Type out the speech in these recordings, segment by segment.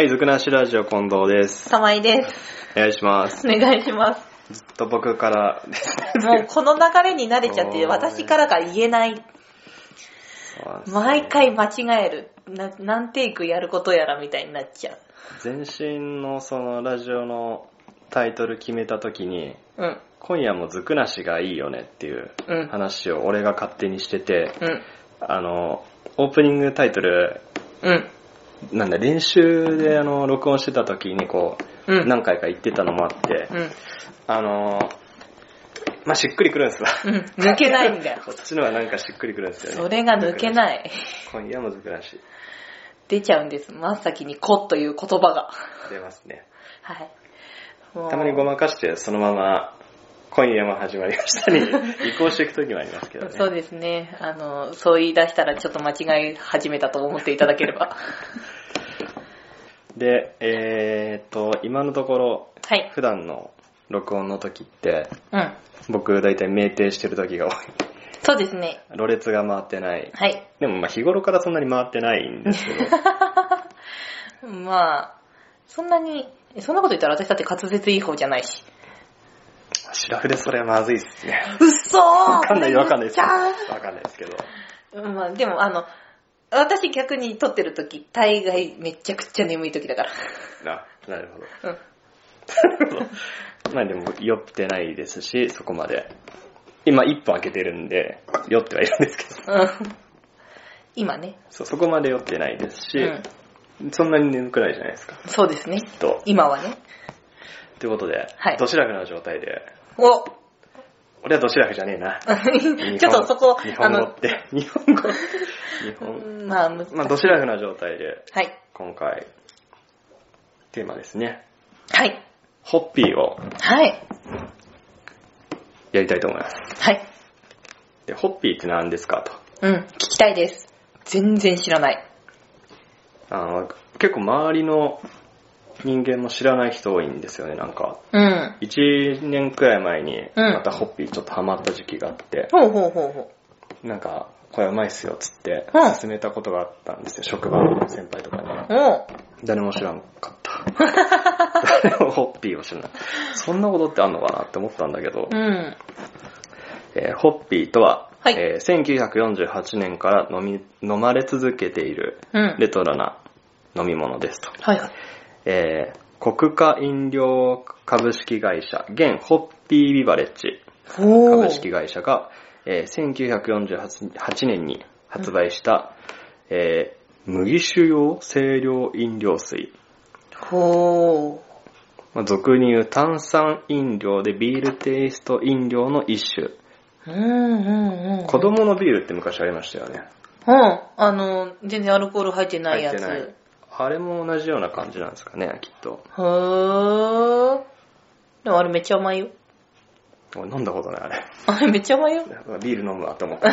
はい、ずくなしラジオ近藤です。玉井です。お願いします。お願いします。ずっと僕からです。もうこの流れに慣れちゃって、私からが言えない。毎回間違える。な何テイクやることやらみたいになっちゃ前身のそのラジオのタイトル決めた時に、う。うん。今夜もずくなしがいいよねっていううん。話を俺が勝手にしてて、うん。あの、オープニングタイトル、うん。なんだ、練習であの、録音してた時にこう、うん。何回か言ってたのもあって、うん。あの、まあ、しっくりくるんですわ。うん。抜けないんだよ。こっちのはなんかしっくりくるんですよね。それが抜けい。ない。今夜もずくなし。出ちゃうんです。真っ先にこという言葉が。出ますね。はい。もうたまにごまかして、そのまま、今夜も始まりましたに 移行していく時もありますけどね。そうですね。あの、そう言い出したらちょっと間違い始めたと思っていただければ。で、えーっと、今のところ、はい。普段の録音の時って、うん。僕大体酩酊してる時が多い。そうですね。ろれつが回ってない。はい。でもまあ日頃からそんなに回ってないんですけど、まあ、そんなに、そんなこと言ったら私だって滑舌いい方じゃないし。シラフでそれはまずいっすね。うっそーわかんないわかんないです。わかんないですけど。あまあ、でもあの、私逆に撮ってる時、大概めちゃくちゃ眠い時だから。あ、なるほど。うん。なるほど。まあでも酔ってないですし、そこまで。今一本開けてるんで、酔ってはいるんですけど。うん。今ね。そうそこまで酔ってないですし、うん。そんなに眠くないじゃないですか。そうですね。と。今はね。ということで、はいどちらかの状態で、お俺はどちらかじゃねえな。ちょっとそこ日、あの、本語って、日本語、日本、まあ、難しいまあどちらかの状態で、はい。今回、テーマですね。はい。ホッピーをはい。やりたいと思います。はい。で、ホッピーって何ですかと。うん。聞きたいです。全然知らない。あの、結構周りの人間も知らない人多いんですよね、なんか。うん。1年くらい前に、うんまたホッピーちょっとハマった時期があって、ほうほうほうほなんか、これうまいっすよ、つってうん、勧めたことがあったんですよ、職場の先輩とかに。う。おう。誰も知らんかった。誰もホッピーを知らない。そんなことってあんのかなって思ったんだけど、うん。えーホッピーとは、はいえー1948年から飲み飲まれ続けているうん。レトロな飲み物ですと。はいはい。えー国家飲料株式会社、現ホッピービバレッジお株式会社が、えー1948年に発売した、えー麦酒用清涼飲料水。ほまあ、俗に言う炭酸飲料でビールテイスト飲料の一種。う。うんうんうん。子供のビールって昔ありましたよね。うん。あの、全然アルコール入ってないやつ。入ってないあれも同じような感じなんですかね、きっと。へー。でもあれめっちゃ甘いよ。俺飲んだことない、あれ。あれめっちゃ甘いよ。ビール飲むわと思って。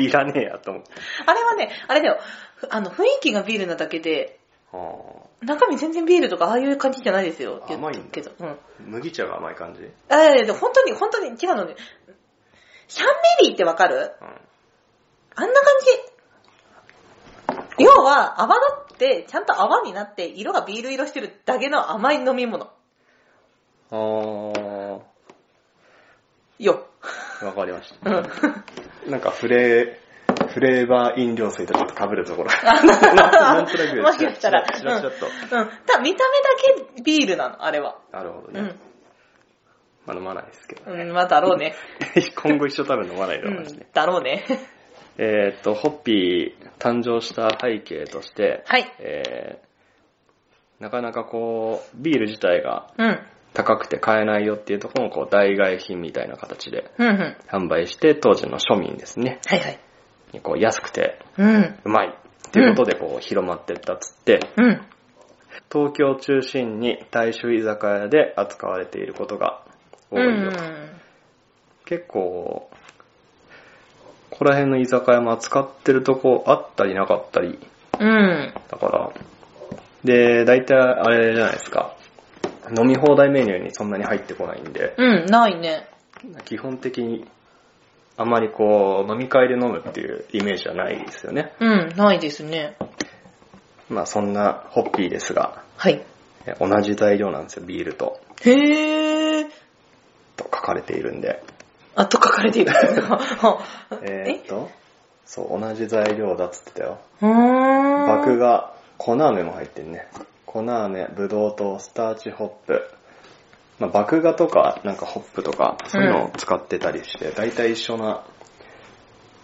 い いらねえやと思って。あれはね、あれだよ。ふあの、雰囲気がビールなだけで、あ中身全然ビールとかああいう感じじゃないですよ。甘いんだけど。うん。ー麦茶が甘い感じ？あいやいや本当に、本当に違うのね。シャンメリーってわかる？うん。あんな感じ。要は、泡だって、ちゃんと泡になって、色がビール色してるだけの甘い飲み物。あー、よ。わかりましうん。た。なんかフレー、フレーバー飲料水とちょっと被るところ。あなんとなくもしかしたら。うん。た見た目だけビールなの、あれは。なるほどね。うん。まあ飲まないですけど。うん、まあ、だろうね。今後一生多分飲まないとう思いますね。ん、だろうね。えーっと、ホッピー誕生した背景として、はい。えー、なかなかこう、ビール自体がうん。高くて買えないよっていうところをこう代替品みたいな形でうん、うん。販売して、当時の庶民ですね、はいはい。にこう安くてうん。うまいっていうことでこう広まってったっつって、うん。東京を中心に大衆居酒屋で扱われていることが多いよ。うん。結構、ここら辺の居酒屋も扱ってるとこあったりなかったり、うん。だから、で、大体あれじゃないですか。飲み放題メニューにそんなに入ってこないんで、うん、ないね。基本的にあまりこう、飲み会で飲むっていうイメージはないですよね。うん、ないですね。まあそんなホッピーですが、はい。え同じ材料なんですよ、ビールと。へー。と書かれているんで。あと書かれている。えーっと、そう、同じ材料だっつってたよ。うーん。麦芽、粉飴も入ってるね。粉飴、ブドウ糖、スターチホップ。まあ、麦芽とか、なんかホップとか、そういうのを使ってたりして、大体一緒な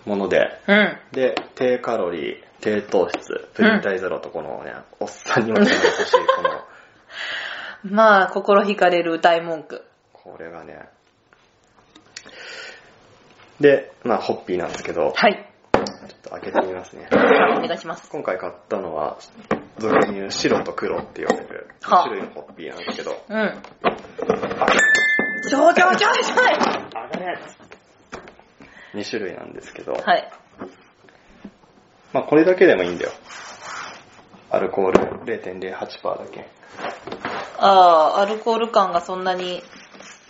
もので、うん。で、低カロリー、低糖質、プリン体ゼロとこのね、おっさんにも優しい、この、まあ、心惹かれる歌い文句。これがね。で、まあ、ホッピーなんですけど、はい。ちょっと開けてみますね。お願いします。今回買ったのは、俗に言う白と黒って言われる2はあ種類のホッピーなんですけど、うん。ちょちょちょちょ2種類なんですけど、はい。まあこれだけでもいいんだよ。アルコール0.08%だけ。ああ、アルコール感がそんなに、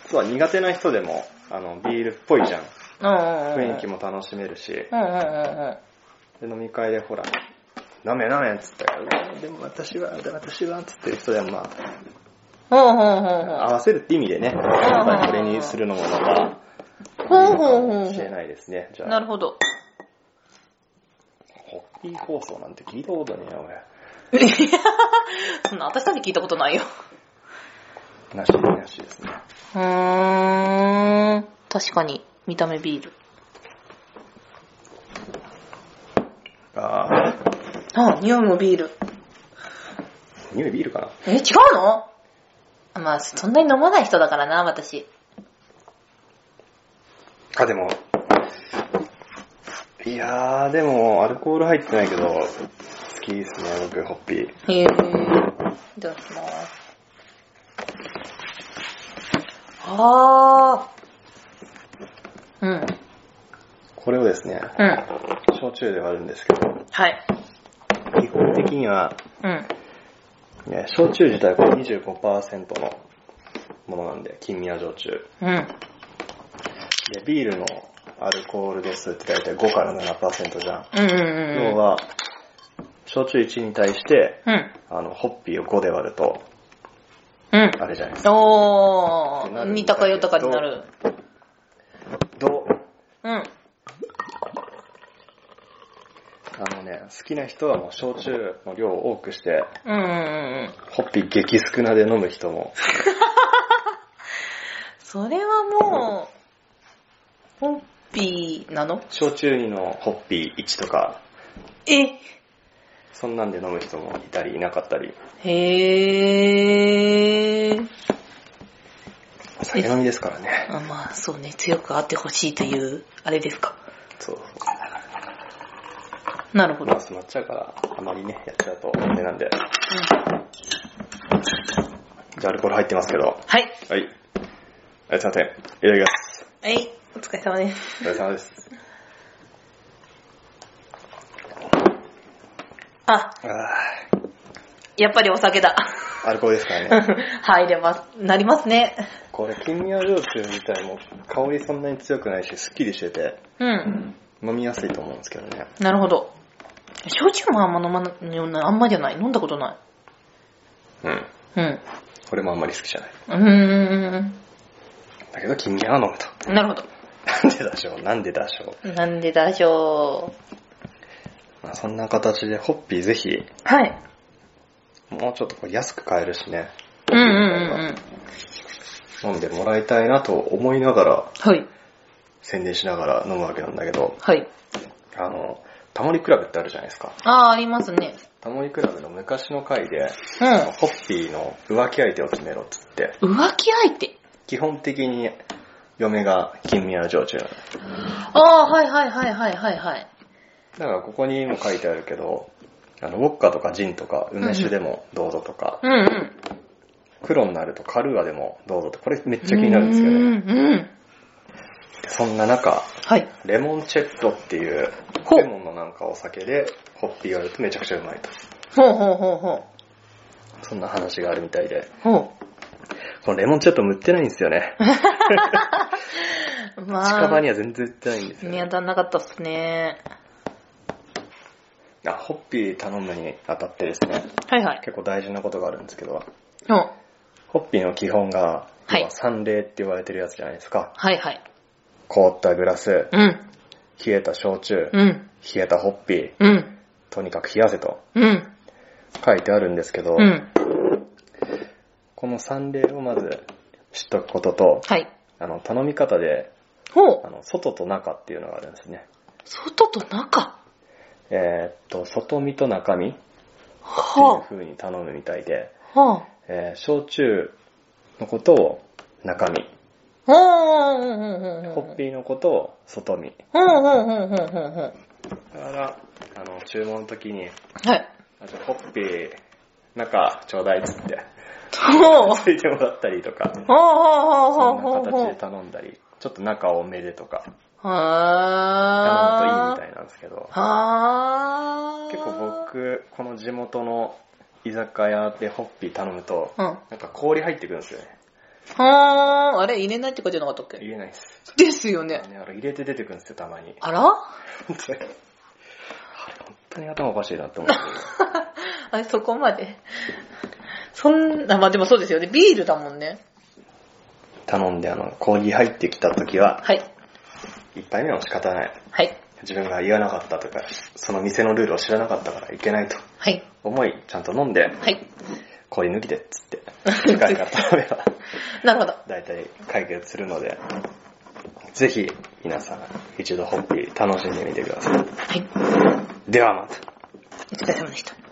そう苦手な人でも、あの、ビールっぽいじゃん。雰囲気も楽しめるし。で飲み会でほら、飲め飲めっつったら、でも私は、私はっつってる人でもまあ。合わせるって意味でね、やっぱりこれにするのもまた、ほうほうかもしれないですね。じゃあ、なるほど。ホッピー放送なんて聞いたことねえよ、そんな、私だって聞いたことないよ。俺。なしなしですね。うーん。確かに、見た目ビール。あー、あ、匂いもビール。匂いビールかな？え、違うの？まあ、そんなに飲まない人だからな、私。あ、でも、いやー、でも、アルコール入ってないけど、好きですね、僕、ホッピー。へえ。いただきます。あー。うん。これをですね、うん。焼酎で割るんですけど、はい。基本的には、うん。ね、焼酎自体これ25%のものなんで、金宮焼酎。うん。で、ビールのアルコール度数って大体5から7%じゃん。うんうんうん。要は、焼酎1に対して、うん。あの、ホッピーを5で割ると、うん。あれじゃないですか。おー、似たかよたかになる。ど、うん。あのね、好きな人はもう焼酎の量を多くして、うんうんうん。ホッピー激少なで飲む人も、それはもう、ホッピーなの？焼酎2のホッピー1とか、え？そんなんで飲む人もいたりいなかったり、へー。酒飲みですからね。あまあ、そうね、強くあってほしいという、あれですか。そう。なるほど。まあ、詰まっちゃうから、あまりね、やっちゃうと、あれなんで。うんじゃあ、アルコール入ってますけど。はい。はい。はい、すいません。いただきます。はい、お疲れ様です。お疲れ様です。あ、あやっぱりお酒だ。ーアルコールですからね。入れます。なりますね。これ、金宮焼酎自体も香りそんなに強くないし、すっきりしてて、うん。飲みやすいと思うんですけどね。なるほど。焼酎もあんま飲まないあんまじゃない。飲んだことない。うん。うん。これもあんまり好きじゃない。うーん。だけど、金宮は飲むと。なるほど。なんでだしょう？なんでだしょなんでだしょう、まあ、そんな形で、ホッピーぜひ、う。はい。もうちょっとこう安く買えるしね。うんうんうんうん。飲んでもらいたいなと思いながら、はい。宣伝しながら飲むわけなんだけど、はい。あの、タモリクラブってあるじゃないですか。ああ、ありますね。タモリクラブの昔の回で、う。ホッピーの浮気相手を決めろっつって、浮気相手？基本的に嫁が金宮焼酎なの。ああ、はいはいはいはいはいはい。だからここにも書いてあるけど、あの、ウォッカとかジンとか梅酒でもどうぞとか、うんうん。黒になるとカルーアでもどうぞって、これめっちゃ気になるんですけどね。うんうん。そんな中、はい。レモンチェットっていう、レモンのなんかお酒でホッピーがあるとめちゃくちゃうまいと。ほうほうほうほそんな話があるみたいで。う。ほこのレモンチェットも売ってないんですよね。う。まあ。近場には全然売ってないんですよ、ね。見当たんなかったっすね。あ、ホッピー頼むにあたってですね、はいはい。結構大事なことがあるんですけど、うん。ホッピーの基本が、はい要は三冷って言われてるやつじゃないですか。はいはい。凍ったグラス、うん。冷えた焼酎、うん。冷えたホッピー、うん。とにかく冷やせとうん。書いてあるんですけど、うん。この三例をまず知っとくことと、はい。あの、頼み方で、ほう。あの、外と中っていうのがあるんですね。外と中？えーっと、外身と中身っていうは風に頼むみたいで、あ。はえー焼酎のことを中身。ホッピーのことを外身。だから、あの、注文の時に、はい。あじゃあホッピー、中ちょうだいっつって。ついてもらったりとか、そんな形で。頼んだり、ちょっと中多めでとか、頼むといいはみたいなんですけど、は結構僕、この地元の居酒屋でホッピー頼むと、うん。なんか氷入ってくるんですよね。はー、あれ入れないって書いてなかったっけ？入れないです。ですよね。ね、あれ入れて出てくるんですよ、たまに。あら？本当に。あれ本当に頭おかしいなって思って。あれ、そこまで。そんな、まあでもそうですよね。ビールだもんね。頼んで、あの、氷入ってきた時は、はい。一杯目は仕方ない。はい。自分が言わなかったとか、その店のルールを知らなかったからいけないとはい。思い、ちゃんと飲んで、はい。氷抜きでっつって、次回から頼めば、なるほど。大体解決するので、ぜひ皆さん一度ホッピー楽しんでみてください。はい。ではまた。お疲れ様でした。